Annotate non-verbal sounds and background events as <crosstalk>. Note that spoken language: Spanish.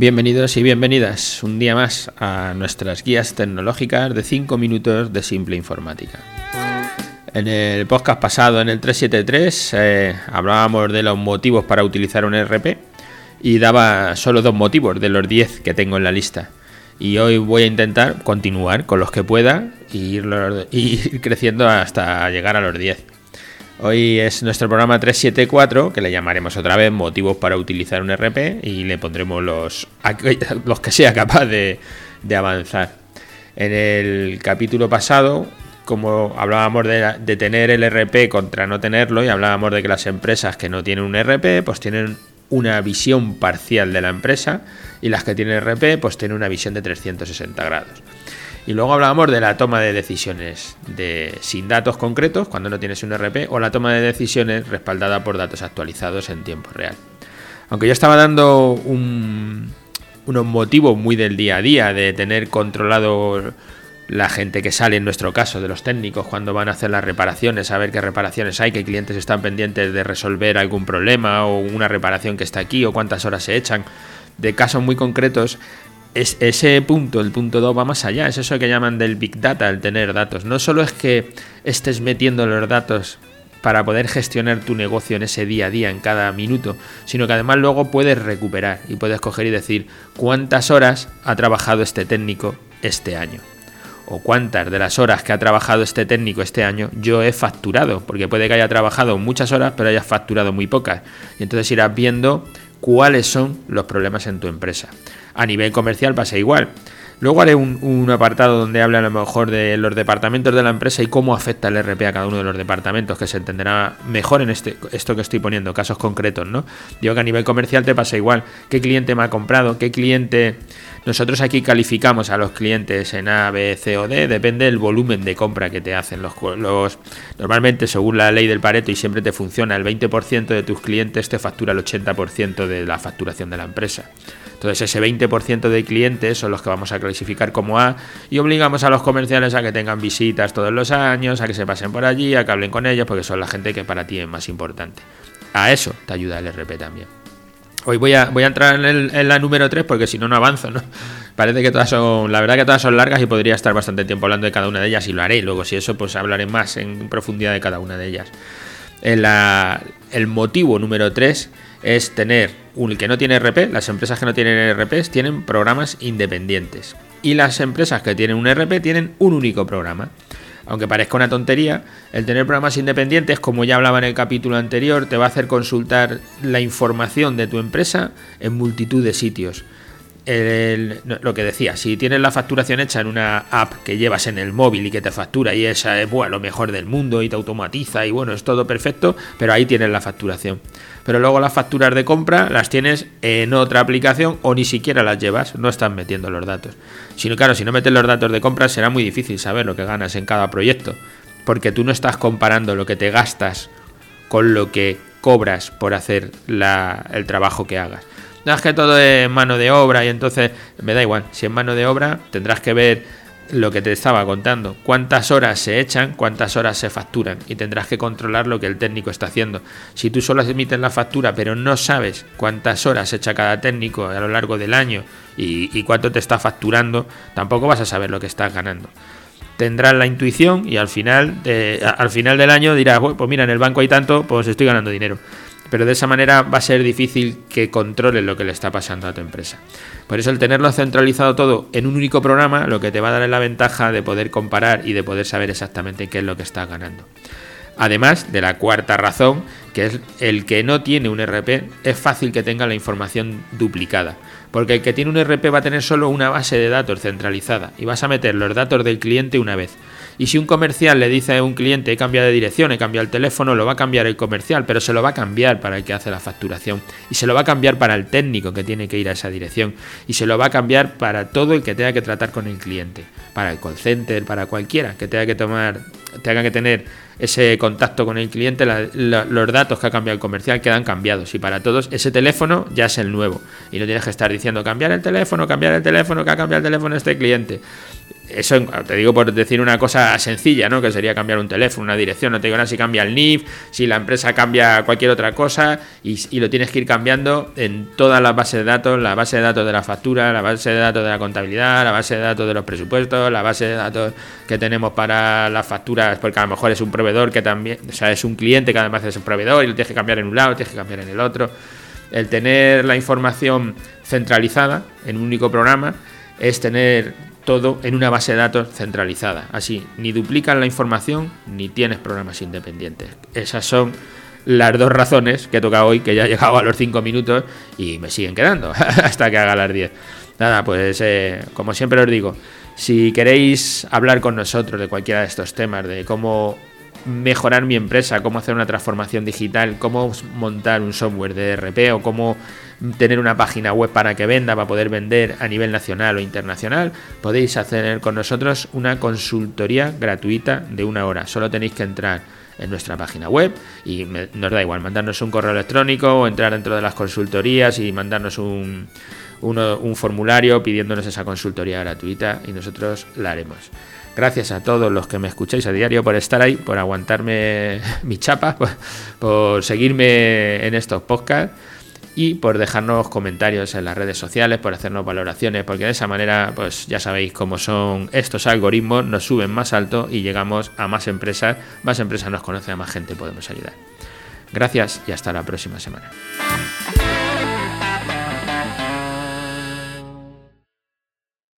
Bienvenidos y bienvenidas un día más a nuestras guías tecnológicas de 5 minutos de simple informática. En el podcast pasado, en el 373, eh, hablábamos de los motivos para utilizar un RP y daba solo dos motivos de los 10 que tengo en la lista. Y hoy voy a intentar continuar con los que pueda ir, <laughs> ir creciendo hasta llegar a los 10. Hoy es nuestro programa 374, que le llamaremos otra vez motivos para utilizar un RP y le pondremos los, <laughs> los que sea capaz de, avanzar. En el capítulo pasado, como hablábamos de, de, tener el RP contra no tenerlo y hablábamos de que las empresas que no tienen un RP pues tienen una visión parcial de la empresa y las que tienen RP pues tienen una visión de 360 grados. Y luego hablábamos de la toma de decisiones de, sin datos concretos, cuando no tienes un RP, o la toma de decisiones respaldada por datos actualizados en tiempo real. Aunque yo estaba dando un, unos motivos muy del día a día de tener controlado la gente que sale, en nuestro caso, de los técnicos cuando van a hacer las reparaciones, saber qué reparaciones hay, qué clientes están pendientes de resolver algún problema o una reparación que está aquí o cuántas horas se echan, de casos muy concretos, es, ese punto, el punto 2, va más allá. Es eso que llaman del Big Data, el tener datos. No solo es que estés metiendo los datos para poder gestionar tu negocio en ese día a día, en cada minuto, sino que además luego puedes recuperar y puedes coger y decir cuántas horas ha trabajado este técnico este año. O cuántas de las horas que ha trabajado este técnico este año yo he facturado, porque puede que haya trabajado muchas horas, pero hayas facturado muy pocas. Y entonces irás viendo cuáles son los problemas en tu empresa. A nivel comercial pasa igual. Luego haré un, apartado donde habla a lo mejor de los departamentos de la empresa y cómo afecta el RP a cada uno de los departamentos, que se entenderá mejor en este, esto que estoy poniendo, casos concretos, ¿no? Digo que a nivel comercial te pasa igual. ¿Qué cliente me ha comprado? ¿Qué cliente... Nosotros aquí calificamos a los clientes en A, B, C o D, depende del volumen de compra que te hacen. Los, normalmente, según la ley del Pareto, y siempre te funciona, el 20% de tus clientes te factura el 80% de la facturación de la empresa. Entonces ese 20% de clientes son los que vamos a clasificar como A y obligamos a los comerciales a que tengan visitas todos los años, a que se pasen por allí, a que hablen con ellos, porque son la gente que para ti es más importante. A eso te ayuda el RP también. Hoy voy a, voy a entrar en, la número 3 porque si no, no avanzo, ¿no? Parece que todas son, la verdad que todas son largas y podría estar bastante tiempo hablando de cada una de ellas y lo haré. Luego, si eso, pues hablaré más en profundidad de cada una de ellas. el motivo número 3 es tener un que no tiene RP, las empresas que no tienen RP tienen programas independientes y las empresas que tienen un RP tienen un único programa. Aunque parezca una tontería, el tener programas independientes, como ya hablaba en el capítulo anterior, te va a hacer consultar la información de tu empresa en multitud de sitios lo que decía, si tienes la facturación hecha en una app que llevas en el móvil y que te factura y esa es bueno, lo mejor del mundo y te automatiza y bueno, es todo perfecto, pero ahí tienes la facturación. Pero luego las facturas de compra las tienes en otra aplicación o ni siquiera las llevas, no estás metiendo los datos. Sino claro, si no metes los datos de compra será muy difícil saber lo que ganas en cada proyecto, porque tú no estás comparando lo que te gastas con lo que cobras por hacer el trabajo que hagas. No es que todo es mano de obra y entonces me da igual. Si es mano de obra, tendrás que ver lo que te estaba contando. Cuántas horas se echan, cuántas horas se facturan. Y tendrás que controlar lo que el técnico está haciendo. Si tú solo emites la factura, pero no sabes cuántas horas echa cada técnico a lo largo del año y, cuánto te está facturando, tampoco vas a saber lo que estás ganando tendrás la intuición y al final, al final del año dirás, pues mira, en el banco hay tanto, pues estoy ganando dinero pero de esa manera va a ser difícil que controles lo que le está pasando a tu empresa. Por eso el tenerlo centralizado todo en un único programa lo que te va a dar es la ventaja de poder comparar y de poder saber exactamente qué es lo que estás ganando. Además de la cuarta razón, que es el que no tiene un RP, es fácil que tenga la información duplicada. Porque el que tiene un RP va a tener solo una base de datos centralizada y vas a meter los datos del cliente una vez. Y si un comercial le dice a un cliente he cambiado de dirección, he cambiado el teléfono, lo va a cambiar el comercial, pero se lo va a cambiar para el que hace la facturación. Y se lo va a cambiar para el técnico que tiene que ir a esa dirección. Y se lo va a cambiar para todo el que tenga que tratar con el cliente. Para el call center, para cualquiera que tenga que tomar, tenga que tener ese contacto con el cliente, los datos que ha cambiado el comercial quedan cambiados. Y para todos, ese teléfono ya es el nuevo. Y no tienes que estar diciendo cambiar el teléfono, cambiar el teléfono, que ha cambiado el teléfono este cliente eso te digo por decir una cosa sencilla, ¿no? Que sería cambiar un teléfono, una dirección, no te digo nada si cambia el NIF, si la empresa cambia cualquier otra cosa y, lo tienes que ir cambiando en todas las bases de datos, la base de datos de la factura, la base de datos de la contabilidad, la base de datos de los presupuestos, la base de datos que tenemos para las facturas, porque a lo mejor es un proveedor que también, o sea, es un cliente que además es un proveedor y lo tienes que cambiar en un lado, tienes que cambiar en el otro. El tener la información centralizada en un único programa es tener todo en una base de datos centralizada. Así, ni duplican la información ni tienes programas independientes. Esas son las dos razones que toca hoy, que ya he llegado a los 5 minutos y me siguen quedando <laughs> hasta que haga las 10. Nada, pues eh, como siempre os digo, si queréis hablar con nosotros de cualquiera de estos temas, de cómo mejorar mi empresa, cómo hacer una transformación digital, cómo montar un software de RP o cómo tener una página web para que venda, para poder vender a nivel nacional o internacional, podéis hacer con nosotros una consultoría gratuita de una hora. Solo tenéis que entrar en nuestra página web y nos da igual mandarnos un correo electrónico o entrar dentro de las consultorías y mandarnos un, un formulario pidiéndonos esa consultoría gratuita y nosotros la haremos. Gracias a todos los que me escucháis a diario por estar ahí, por aguantarme <laughs> mi chapa, por seguirme en estos podcasts y por dejarnos comentarios en las redes sociales, por hacernos valoraciones, porque de esa manera, pues ya sabéis cómo son estos algoritmos, nos suben más alto y llegamos a más empresas, más empresas nos conocen, a más gente podemos ayudar. Gracias y hasta la próxima semana.